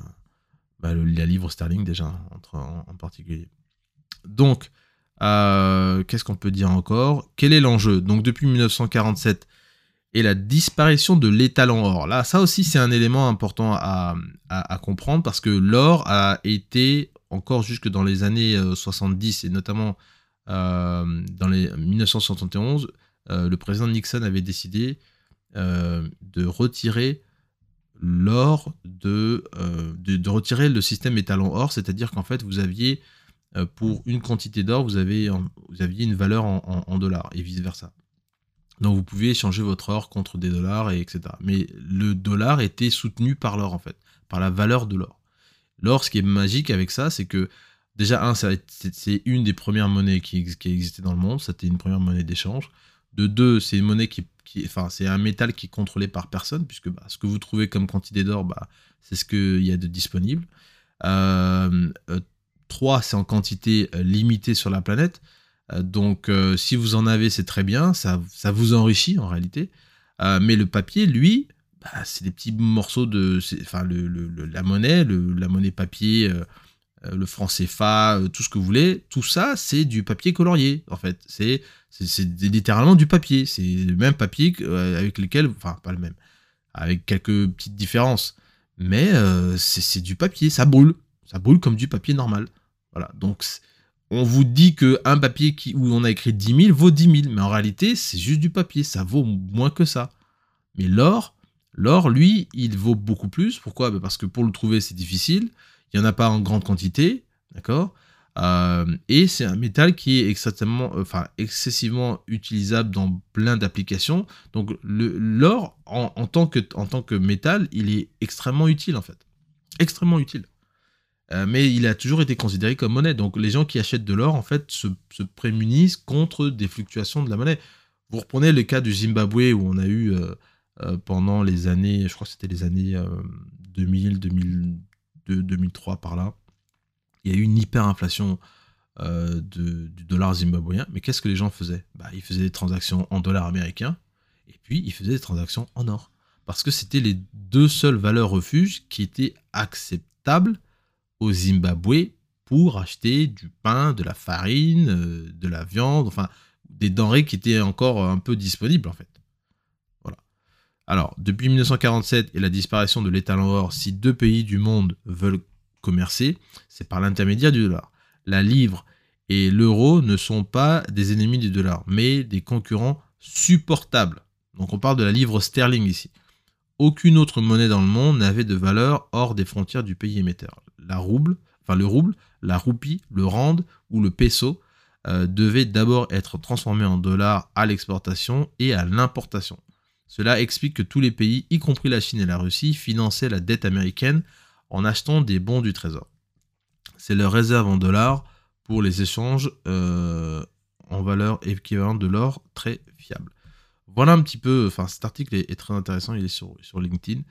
bah la livre sterling déjà, en, particulier. Donc, euh, qu'est-ce qu'on peut dire encore? Quel est l'enjeu? Donc, depuis 1947 et la disparition de l'étalon or. Là, ça aussi, c'est un élément important à, comprendre parce que l'or a été encore jusque dans les années 70 euh, et notamment euh, dans les 1971, le président Nixon avait décidé de retirer l'or, de, de, retirer le système étalon or, c'est-à-dire qu'en fait, vous aviez euh, pour une quantité d'or, vous, vous aviez une valeur en, dollars et vice-versa. Donc vous pouvez échanger votre or contre des dollars, et etc. Mais le dollar était soutenu par l'or, en fait, par la valeur de l'or. L'or, ce qui est magique avec ça, c'est que déjà, un, c'est une des premières monnaies qui, qui existait dans le monde, c'était une première monnaie d'échange. De deux, c'est une monnaie qui, enfin, c'est un métal qui est contrôlé par personne, puisque bah, ce que vous trouvez comme quantité d'or, bah, c'est ce qu'il y a de disponible. Euh, euh 3, c'est en quantité euh, limitée sur la planète. Euh, donc, euh, si vous en avez, c'est très bien. Ça, ça vous enrichit en réalité. mais le papier, lui, bah, c'est des petits morceaux de. Enfin, la monnaie, la monnaie papier, le franc CFA, tout ce que vous voulez, tout ça, c'est du papier colorié, en fait. C'est littéralement du papier. C'est le même papier avec lequel. Enfin, pas le même. Avec quelques petites différences. Mais c'est du papier, ça brûle. Ça brûle comme du papier normal. Voilà, donc on vous dit qu'un papier qui, où on a écrit 10 000 vaut 10 000, mais en réalité, c'est juste du papier, ça vaut moins que ça. Mais l'or, l'or, lui, il vaut beaucoup plus. Pourquoi? Ben, Parce que pour le trouver, c'est difficile. Il n'y en a pas en grande quantité, d'accord? Euh, Et c'est un métal qui est extrêmement, enfin, excessivement utilisable dans plein d'applications. Donc l'or, en tant que métal, il est extrêmement utile, en fait. Extrêmement utile. Euh, mais il a toujours été considéré comme monnaie. Donc les gens qui achètent de l'or, en fait, se, prémunissent contre des fluctuations de la monnaie. Vous reprenez le cas du Zimbabwe où on a eu euh, euh, pendant les années, je crois que c'était les années 2000, 2002, 2003 par là, il y a eu une hyperinflation du dollar zimbabwéen. Mais qu'est-ce que les gens faisaient? Bah, Ils faisaient des transactions en dollars américains et puis ils faisaient des transactions en or. Parce que c'était les deux seules valeurs refuges qui étaient acceptables au Zimbabwe pour acheter du pain, de la farine, euh, de la viande, enfin des denrées qui étaient encore un peu disponibles en fait. Voilà. Alors, depuis 1947 et la disparition de l'étalon or, si deux pays du monde veulent commercer, c'est par l'intermédiaire du dollar. La livre et l'euro ne sont pas des ennemis du dollar, mais des concurrents supportables. Donc on parle de la livre sterling ici. Aucune autre monnaie dans le monde n'avait de valeur hors des frontières du pays émetteur la rouble, enfin le rouble, la roupie, le rand ou le peso euh, devaient d'abord être transformés en dollars à l'exportation et à l'importation. Cela explique que tous les pays, y compris la Chine et la Russie, finançaient la dette américaine en achetant des bons du trésor. C'est leur réserve en dollars pour les échanges euh, en valeur équivalente de l'or très fiable. Voilà un petit peu, enfin cet article est, très intéressant, il est sur, sur LinkedIn.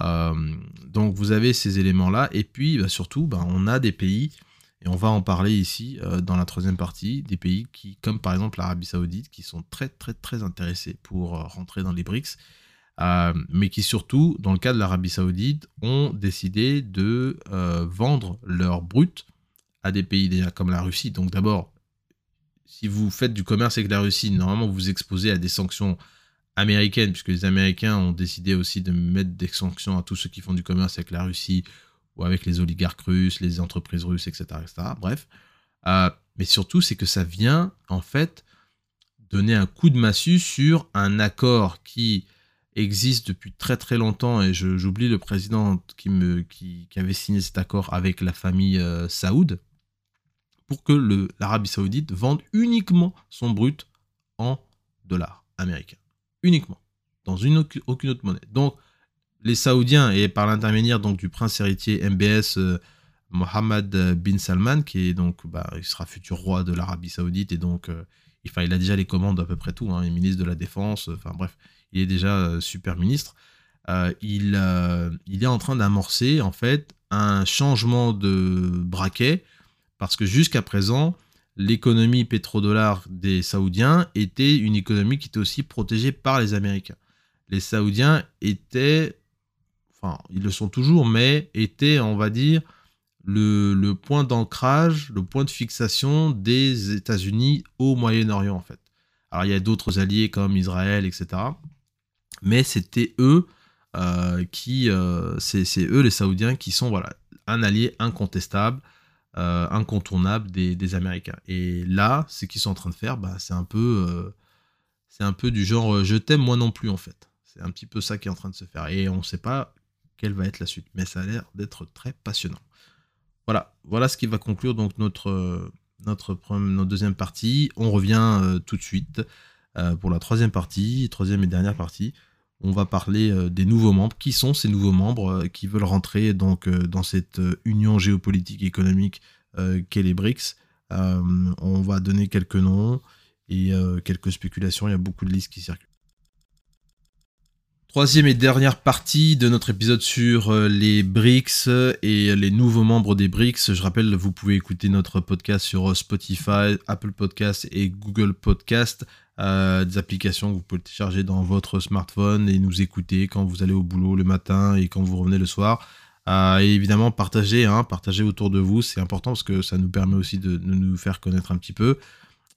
Euh, donc vous avez ces éléments-là, et puis bah, surtout, bah, on a des pays, et on va en parler ici euh, dans la troisième partie, des pays qui, comme par exemple l'Arabie Saoudite, qui sont très très très intéressés pour euh, rentrer dans les BRICS, mais qui surtout, dans le cas de l'Arabie Saoudite, ont décidé de vendre leur brut à des pays déjà comme la Russie. Donc d'abord, si vous faites du commerce avec la Russie, normalement vous vous exposez à des sanctions américaine, puisque les Américains ont décidé aussi de mettre des sanctions à tous ceux qui font du commerce avec la Russie ou avec les oligarques russes, les entreprises russes, etc. etc. bref. Euh, mais surtout, c'est que ça vient, en fait, donner un coup de massue sur un accord qui existe depuis très très longtemps, et j'oublie le président qui, avait signé cet accord avec la famille euh, Saoud, pour que l'Arabie Saoudite vende uniquement son brut en dollars américains uniquement, dans une, aucune autre monnaie. Donc, les Saoudiens, et par l'intermédiaire donc du prince héritier MBS euh, Mohammed bin Salman, qui est donc, bah, il sera futur roi de l'Arabie Saoudite et donc, enfin, il a déjà les commandes d'à peu près tout, hein, il est ministre de la Défense, enfin bref, il est déjà super ministre. il, il est en train d'amorcer en fait un changement de braquet parce que jusqu'à présent, l'économie pétrodollar des Saoudiens était une économie qui était aussi protégée par les Américains. Les Saoudiens étaient, enfin, ils le sont toujours, mais étaient, on va dire, le, point d'ancrage, le point de fixation des États-Unis au Moyen-Orient, en fait. Alors, il y a d'autres alliés comme Israël, etc. Mais c'était eux euh, qui, euh, c'est eux les Saoudiens qui sont voilà un allié incontestable euh, incontournable des, Américains. Et là, ce qu'ils sont en train de faire, bah, c'est un peu, euh, c'est un peu du genre euh, je t'aime moi non plus en fait. C'est un petit peu ça qui est en train de se faire. Et on ne sait pas quelle va être la suite, mais ça a l'air d'être très passionnant. Voilà, voilà ce qui va conclure donc notre notre, notre deuxième partie. On revient tout de suite pour la troisième partie, troisième et dernière partie on va parler euh, des nouveaux membres. Qui sont ces nouveaux membres euh, qui veulent rentrer donc euh, dans cette union géopolitique économique qu'est les BRICS? On va donner quelques noms et quelques spéculations. Il y a beaucoup de listes qui circulent. Troisième et dernière partie de notre épisode sur les BRICS et les nouveaux membres des BRICS. Je rappelle, vous pouvez écouter notre podcast sur Spotify, Apple Podcast et Google Podcast euh, des applications que vous pouvez télécharger dans votre smartphone et nous écouter quand vous allez au boulot le matin et quand vous revenez le soir. Euh, et évidemment, partagez, hein, autour de vous, c'est important parce que ça nous permet aussi de, nous faire connaître un petit peu.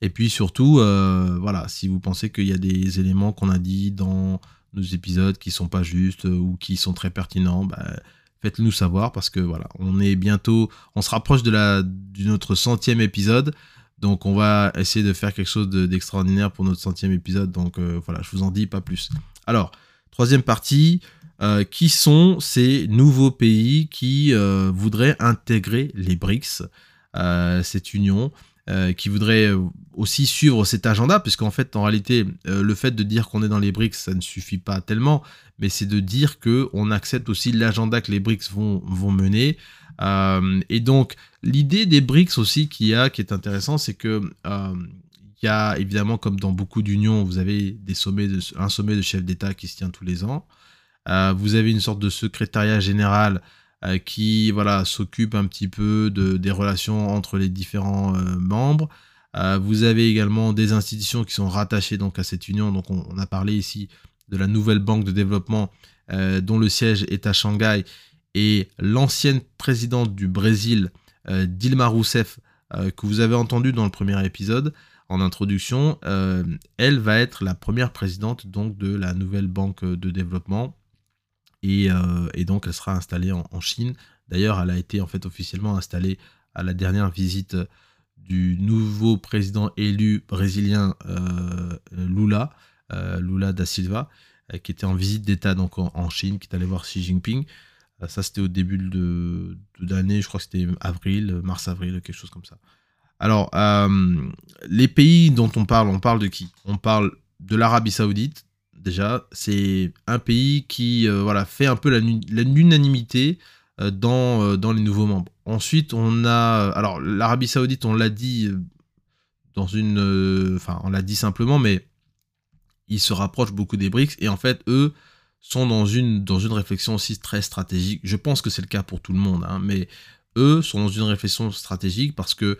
Et puis surtout, euh, voilà, si vous pensez qu'il y a des éléments qu'on a dit dans nos épisodes qui sont pas justes ou qui sont très pertinents, bah, faites-le nous savoir parce que voilà, on est bientôt, on se rapproche de la de notre centième épisode. Donc on va essayer de faire quelque chose d'extraordinaire pour notre centième épisode. Donc euh, voilà, je vous en dis pas plus. Alors, troisième partie, euh, qui sont ces nouveaux pays qui euh, voudraient intégrer les BRICS, cette union, qui voudraient aussi suivre cet agenda, puisqu'en fait, en réalité, le fait de dire qu'on est dans les BRICS, ça ne suffit pas tellement, mais c'est de dire qu'on accepte aussi l'agenda que les BRICS vont mener. Euh, et donc, l'idée des BRICS aussi qu'il y a, qui est intéressant, c'est que euh, il y a évidemment, comme dans beaucoup d'unions, vous avez des sommets un sommet de chefs d'État qui se tient tous les ans. Euh, vous avez une sorte de secrétariat général qui voilà s'occupe un petit peu de, des relations entre les différents membres. vous avez également des institutions qui sont rattachées donc à cette union. Donc on, on a parlé ici de la nouvelle banque de développement dont le siège est à Shanghai et l'ancienne présidente du Brésil, euh, Dilma Rousseff, euh, que vous avez entendu dans le premier épisode en introduction, euh, elle va être la première présidente donc de la nouvelle banque de développement et, donc elle sera installée en, Chine. D'ailleurs, elle a été en fait officiellement installée à la dernière visite du nouveau président élu brésilien Lula, Lula da Silva, qui était en visite d'État en, Chine, qui est allé voir Xi Jinping. Euh, ça, c'était au début de, l'année, je crois que c'était avril, mars-avril, quelque chose comme ça. Alors, euh, les pays dont on parle, on parle de qui? On parle de l'Arabie Saoudite. Déjà, c'est un pays qui euh, voilà, fait un peu l'unanimité dans, dans les nouveaux membres. Ensuite, on a. Alors, l'Arabie Saoudite, on l'a dit dans une. Enfin, on l'a dit simplement, mais ils se rapprochent beaucoup des BRICS. Et en fait, eux, sont dans une, réflexion aussi très stratégique. Je pense que c'est le cas pour tout le monde, hein, mais eux sont dans une réflexion stratégique parce que,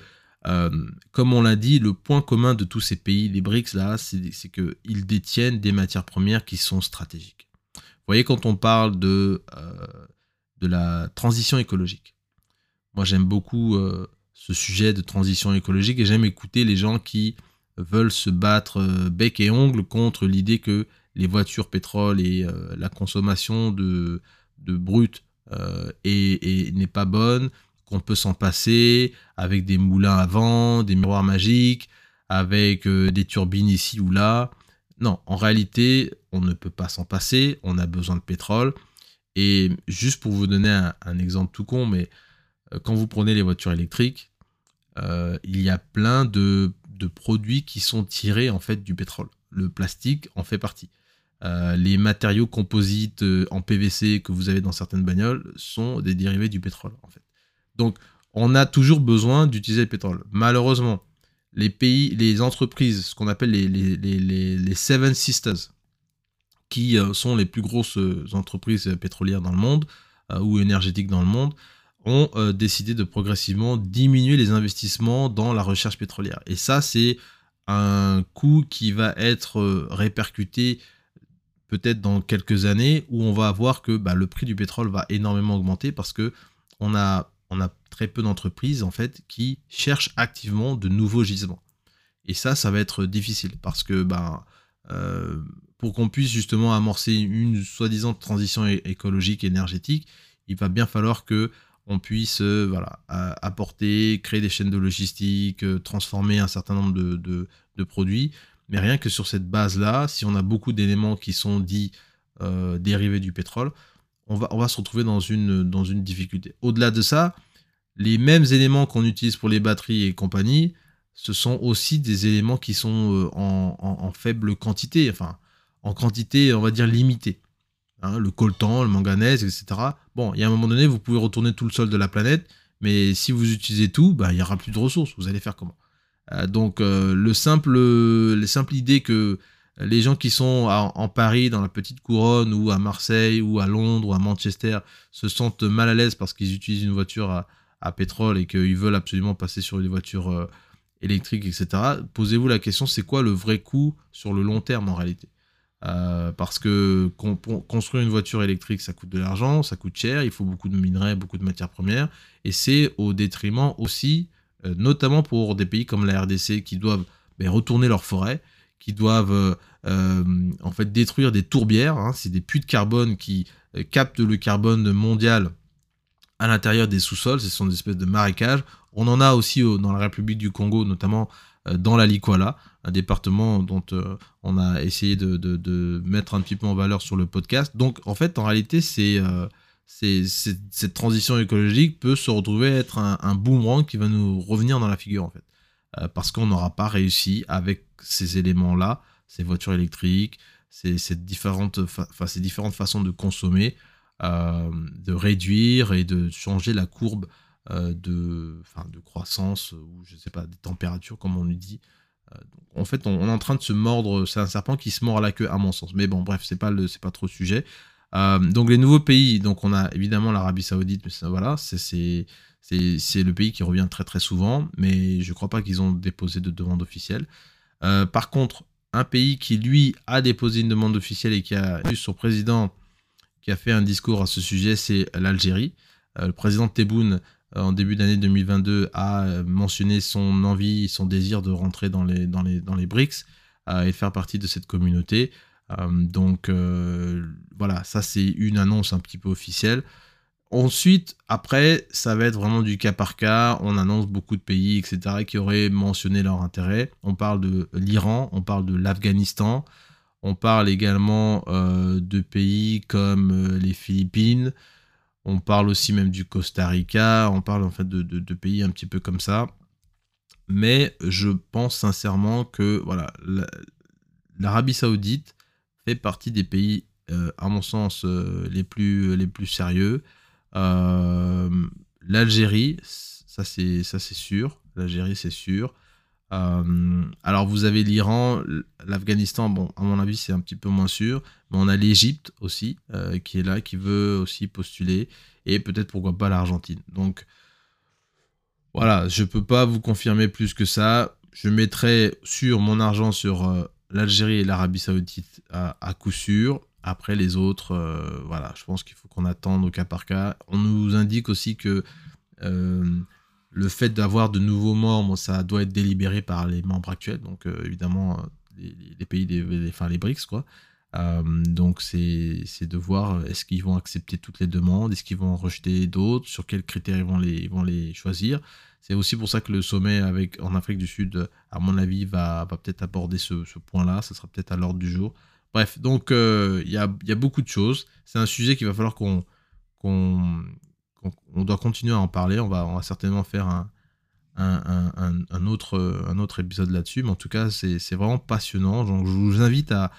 euh, comme on l'a dit, le point commun de tous ces pays, les BRICS, là, c'est qu'ils détiennent des matières premières qui sont stratégiques. Vous voyez, quand on parle de, euh, la transition écologique, moi j'aime beaucoup euh, ce sujet de transition écologique et j'aime écouter les gens qui veulent se battre bec et ongle contre l'idée que les voitures pétrole et euh, la consommation de, de brut euh, et, n'est pas bonne, qu'on peut s'en passer avec des moulins à vent, des miroirs magiques, avec euh, des turbines ici ou là. Non, en réalité, on ne peut pas s'en passer, on a besoin de pétrole. Et juste pour vous donner un, exemple tout con, mais quand vous prenez les voitures électriques, il y a plein de, de, produits qui sont tirés en fait du pétrole. Le plastique en fait partie. Euh, les matériaux composites euh, en PVC que vous avez dans certaines bagnoles sont des dérivés du pétrole en fait. Donc, on a toujours besoin d'utiliser le pétrole. Malheureusement, les pays, les entreprises, ce qu'on appelle les, Seven Sisters, qui euh, sont les plus grosses entreprises pétrolières dans le monde ou énergétiques dans le monde, ont décidé de progressivement diminuer les investissements dans la recherche pétrolière. Et ça, c'est un coût qui va être répercuté peut-être dans quelques années où on va voir que bah, le prix du pétrole va énormément augmenter parce que on a très peu d'entreprises en fait qui cherchent activement de nouveaux gisements. Et ça, ça va être difficile parce que ben, euh, pour qu'on puisse justement amorcer une soi-disant transition écologique énergétique, il va bien falloir que on puisse euh, apporter, créer des chaînes de logistique, euh, transformer un certain nombre de, produits. Mais rien que sur cette base-là, si on a beaucoup d'éléments qui sont dits dérivés du pétrole, on va, se retrouver dans une, difficulté. Au-delà de ça, les mêmes éléments qu'on utilise pour les batteries et compagnie, ce sont aussi des éléments qui sont euh, en, faible quantité, enfin en quantité, on va dire, limitée. Hein, le coltan, le manganèse, etc. Bon, il y a un moment donné, vous pouvez retourner tout le sol de la planète, mais si vous utilisez tout, bah, il n'y aura plus de ressources. Vous allez faire comment? euh, Donc, euh, le simple, les simple idée que les gens qui sont en Paris, dans la petite couronne, ou à Marseille, ou à Londres, ou à Manchester, se sentent mal à l'aise parce qu'ils utilisent une voiture à, à pétrole et qu'ils veulent absolument passer sur des voitures euh, électriques, etc., posez-vous la question, c'est quoi le vrai coût sur le long terme en réalité? Euh, parce que construire une voiture électrique, ça coûte de l'argent, ça coûte cher, il faut beaucoup de minerais, beaucoup de matières premières, et c'est au détriment aussi, euh, notamment pour des pays comme la RDC qui doivent ben, retourner leurs forêts, qui doivent en fait détruire des tourbières, hein, c'est des puits de carbone qui captent le carbone mondial à l'intérieur des sous-sols, ce sont des espèces de marécages. On en a aussi dans la République du Congo, notamment euh, dans la Likwala, un département dont euh, on a essayé de, mettre un petit peu en valeur sur le podcast. Donc en fait, en réalité, c'est euh, cette transition écologique peut se retrouver être un, boomerang qui va nous revenir dans la figure en fait. parce qu'on n'aura pas réussi avec ces éléments-là, ces voitures électriques, ces, différentes, ces différentes façons de consommer, euh, de réduire et de changer la courbe euh, de, de croissance ou je sais pas des températures comme on lui dit. Euh, en fait, on, est en train de se mordre. C'est un serpent qui se mord à la queue, à mon sens. Mais bon, bref, c'est pas le, pas trop le sujet. Donc les nouveaux pays, donc on a évidemment l'Arabie Saoudite, mais voilà, c'est, le pays qui revient très souvent, mais je crois pas qu'ils ont déposé de demande officielle. par contre, un pays qui lui a déposé une demande officielle et qui a eu son président qui a fait un discours à ce sujet, c'est l'Algérie. Euh, le président Tebboune, euh, en début d'année 2022, a euh, mentionné son envie, son désir de rentrer dans les, dans les, dans les BRICS et faire partie de cette communauté. Donc voilà, ça c'est une annonce un petit peu officielle. Ensuite, après, ça va être vraiment du cas par cas. On annonce beaucoup de pays, etc., qui auraient mentionné leur intérêt. On parle de l'Iran, on parle de l'Afghanistan, on parle également euh, de pays comme euh, les Philippines. On parle aussi même du Costa Rica. On parle en fait de, pays un petit peu comme ça. Mais je pense sincèrement que voilà, l'Arabie Saoudite fait partie des pays, euh, à mon sens, les, plus, les plus sérieux. L'Algérie, ça c'est sûr. L'Algérie, c'est sûr. Euh, alors vous avez l'Iran, l'Afghanistan, bon, à mon avis c'est un petit peu moins sûr, mais on a l'Égypte aussi euh, qui est là, qui veut aussi postuler, et peut-être pourquoi pas l'Argentine. Donc voilà, je peux pas vous confirmer plus que ça. Je mettrai sur mon argent sur euh, l'Algérie et l'Arabie Saoudite à, coup sûr. Après les autres, voilà, je pense qu'il faut qu'on attende au cas par cas. On nous indique aussi que le fait d'avoir de nouveaux membres, ça doit être délibéré par les membres actuels, donc euh, évidemment euh, les, pays, des, enfin les BRICS, quoi. Euh, donc c'est de voir est-ce qu'ils vont accepter toutes les demandes, est-ce qu'ils vont en rejeter d'autres, sur quels critères ils vont les, vont les choisir? C'est aussi pour ça que le sommet avec, en Afrique du Sud, à mon avis, va, va peut-être aborder ce, point-là, ça sera peut-être à l'ordre du jour. Bref, donc il y, a, y, a, beaucoup de choses. C'est un sujet qu'il va falloir qu'on qu'on on doit continuer à en parler. On va, certainement faire un, autre, épisode là-dessus. Mais en tout cas, c'est vraiment passionnant. Donc, je vous invite à,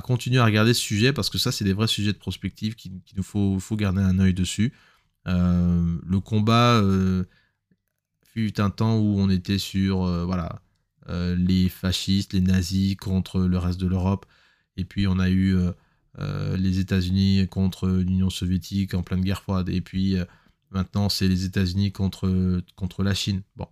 continuer à regarder ce sujet parce que ça, c'est des vrais sujets de prospective qu'il nous faut, garder un œil dessus. le combat fut un temps où on était sur voilà les fascistes, les nazis contre le reste de l'Europe. Et puis on a eu les États-Unis contre l'Union soviétique en pleine guerre froide. Et puis maintenant c'est les États-Unis contre, contre la Chine. Bon.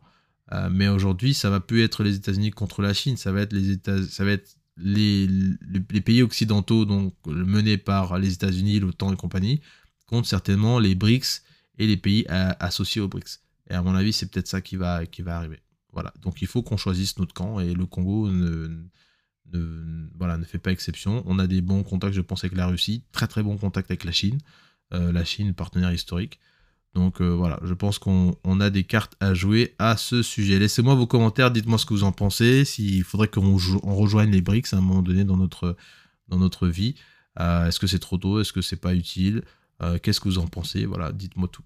mais aujourd'hui, ça va plus être les États-Unis contre la Chine, ça va être les États, ça va être les, pays occidentaux, donc menés par les États-Unis, l'OTAN et compagnie, contre certainement les BRICS et les pays associés aux BRICS. Et à mon avis, c'est peut-être ça qui va, qui va arriver. Voilà. Donc il faut qu'on choisisse notre camp et le Congo ne, ne, voilà, ne fait pas exception. On a des bons contacts, je pense, avec la Russie, très très bons contacts avec la Chine. Euh, la Chine, partenaire historique. Donc euh, voilà, je pense qu'on a des cartes à jouer à ce sujet. Laissez-moi vos commentaires, dites-moi ce que vous en pensez, s'il faudrait qu'on rejoigne les BRICS à un moment donné dans notre, dans notre vie. Euh, est-ce que c'est trop tôt? Est-ce que c'est pas utile? Qu'est-ce que vous en pensez? Voilà, dites-moi tout.